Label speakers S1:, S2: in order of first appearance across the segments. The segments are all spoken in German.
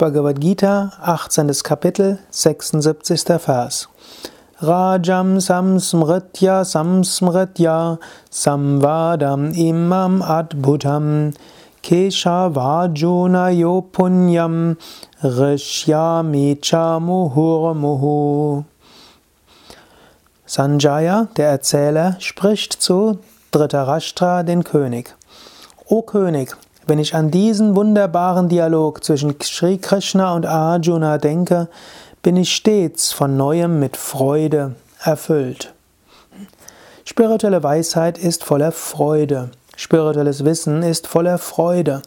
S1: Bhagavad Gita, 18. Kapitel, 76. Vers. Rajam samsmritya samsmritya samvadam imam adbhutam keshavajuna yo punyam rishyami chamuhurmuhu. Sanjaya, der Erzähler, spricht zu Dhritarashtra, den König. O König, wenn ich an diesen wunderbaren Dialog zwischen Sri Krishna und Arjuna denke, bin ich stets von neuem mit Freude erfüllt. Spirituelle Weisheit ist voller Freude. Spirituelles Wissen ist voller Freude.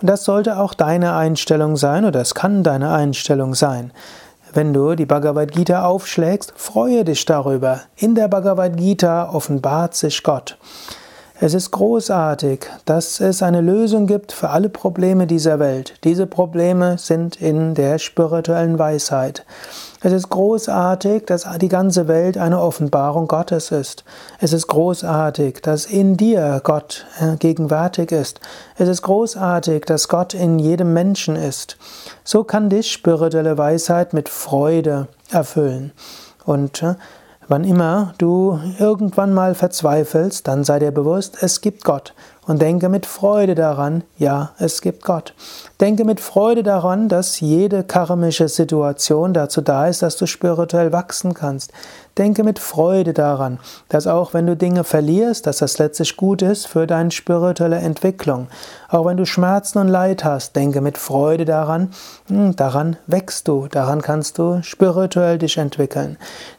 S1: Und das sollte auch deine Einstellung sein oder es kann deine Einstellung sein. Wenn du die Bhagavad Gita aufschlägst, freue dich darüber. In der Bhagavad Gita offenbart sich Gott. Es ist großartig, dass es eine Lösung gibt für alle Probleme dieser Welt. Diese Probleme sind in der spirituellen Weisheit. Es ist großartig, dass die ganze Welt eine Offenbarung Gottes ist. Es ist großartig, dass in dir Gott äh, gegenwärtig ist. Es ist großartig, dass Gott in jedem Menschen ist. So kann dich spirituelle Weisheit mit Freude erfüllen. Und äh, Wann immer du irgendwann mal verzweifelst, dann sei dir bewusst, es gibt Gott und denke mit Freude daran, ja, es gibt Gott. Denke mit Freude daran, dass jede karmische Situation dazu da ist, dass du spirituell wachsen kannst. Denke mit Freude daran, dass auch wenn du Dinge verlierst, dass das letztlich gut ist für deine spirituelle Entwicklung. Auch wenn du Schmerzen und Leid hast, denke mit Freude daran, hm, daran wächst du, daran kannst du spirituell dich entwickeln.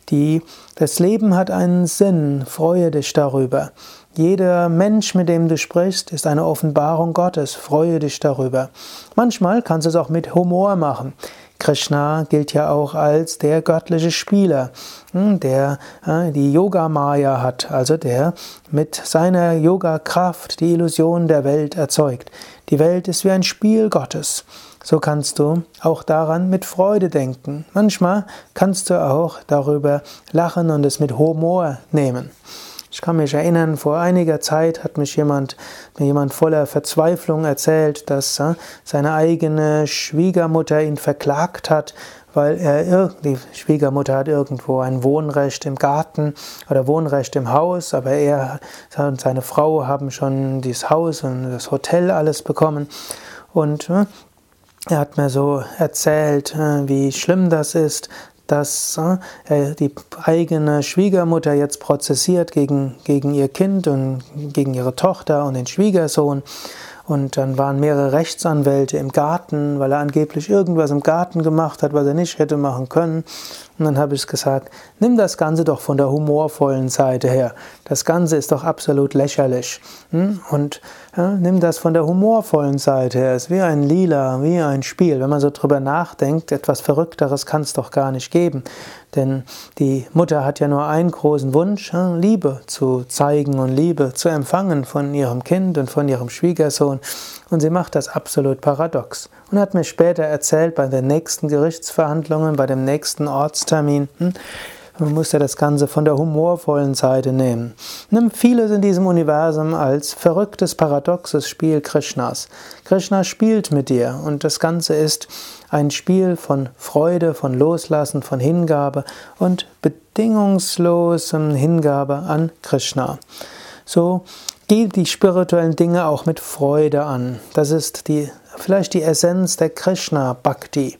S1: Die, das Leben hat einen Sinn, freue dich darüber. Jeder Mensch, mit dem du sprichst, ist eine Offenbarung Gottes. Freue dich darüber. Manchmal kannst du es auch mit Humor machen. Krishna gilt ja auch als der göttliche Spieler, hm, der äh, die Yoga Maya hat, also der mit seiner Yoga Kraft die Illusion der Welt erzeugt. Die Welt ist wie ein Spiel Gottes. So kannst du auch daran mit Freude denken. Manchmal kannst du auch darüber lachen und es mit Humor nehmen. Ich kann mich erinnern, vor einiger Zeit hat mich jemand, mir jemand voller Verzweiflung erzählt, dass äh, seine eigene Schwiegermutter ihn verklagt hat, weil er die Schwiegermutter hat irgendwo ein Wohnrecht im Garten oder Wohnrecht im Haus, aber er und seine Frau haben schon dieses Haus und das Hotel alles bekommen. Und äh, er hat mir so erzählt, äh, wie schlimm das ist, dass äh, die eigene Schwiegermutter jetzt prozessiert gegen, gegen ihr Kind und gegen ihre Tochter und den Schwiegersohn. Und dann waren mehrere Rechtsanwälte im Garten, weil er angeblich irgendwas im Garten gemacht hat, was er nicht hätte machen können. Und dann habe ich gesagt, nimm das Ganze doch von der humorvollen Seite her. Das Ganze ist doch absolut lächerlich. Hm? Und ja, nimm das von der humorvollen Seite her. Es ist wie ein Lila, wie ein Spiel. Wenn man so drüber nachdenkt, etwas Verrückteres kann es doch gar nicht geben. Denn die Mutter hat ja nur einen großen Wunsch, Liebe zu zeigen und Liebe zu empfangen von ihrem Kind und von ihrem Schwiegersohn. Und sie macht das absolut paradox. Und hat mir später erzählt, bei den nächsten Gerichtsverhandlungen, bei dem nächsten Ortstermin, hm, man muss ja das Ganze von der humorvollen Seite nehmen. Nimm vieles in diesem Universum als verrücktes, paradoxes Spiel Krishnas. Krishna spielt mit dir und das Ganze ist ein Spiel von Freude, von Loslassen, von Hingabe und bedingungslosem Hingabe an Krishna. So geh die spirituellen Dinge auch mit Freude an. Das ist die, vielleicht die Essenz der Krishna Bhakti. Hm,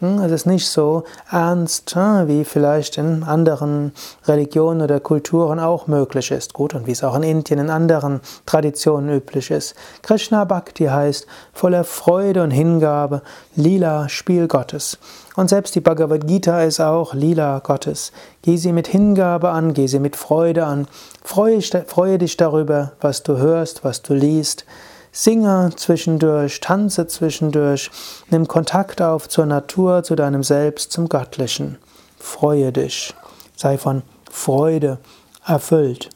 S1: es ist nicht so ernst, hm, wie vielleicht in anderen Religionen oder Kulturen auch möglich ist. Gut, und wie es auch in Indien in anderen Traditionen üblich ist. Krishna Bhakti heißt voller Freude und Hingabe, Lila, Spiel Gottes. Und selbst die Bhagavad Gita ist auch Lila Gottes. Geh sie mit Hingabe an, geh sie mit Freude an. Freue, freue dich darüber, was du hörst, was du liest. Singe zwischendurch, tanze zwischendurch, nimm Kontakt auf zur Natur, zu deinem Selbst, zum Göttlichen. Freue dich, sei von Freude erfüllt.